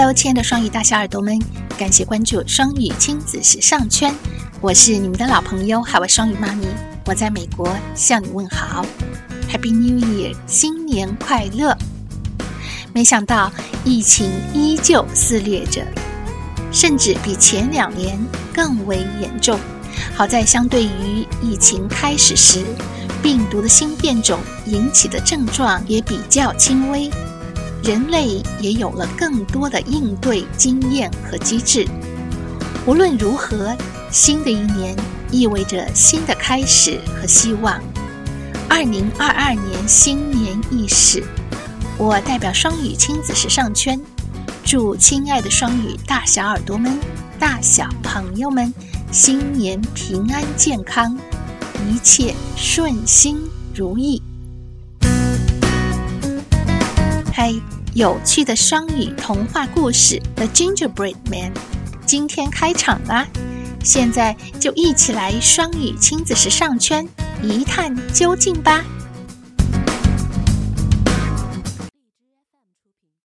Hello，亲爱的双语大小耳朵们，感谢关注双语亲子时尚圈，我是你们的老朋友海外双语妈咪，我在美国向你问好，Happy New Year，新年快乐！没想到疫情依旧肆虐着，甚至比前两年更为严重。好在相对于疫情开始时，病毒的新变种引起的症状也比较轻微。人类也有了更多的应对经验和机制。无论如何，新的一年意味着新的开始和希望。二零二二年新年伊始，我代表双语亲子时尚圈，祝亲爱的双语大小耳朵们、大小朋友们新年平安健康，一切顺心如意。嗨，有趣的双语童话故事《The Gingerbread Man》今天开场啦！现在就一起来双语亲子时尚圈一探究竟吧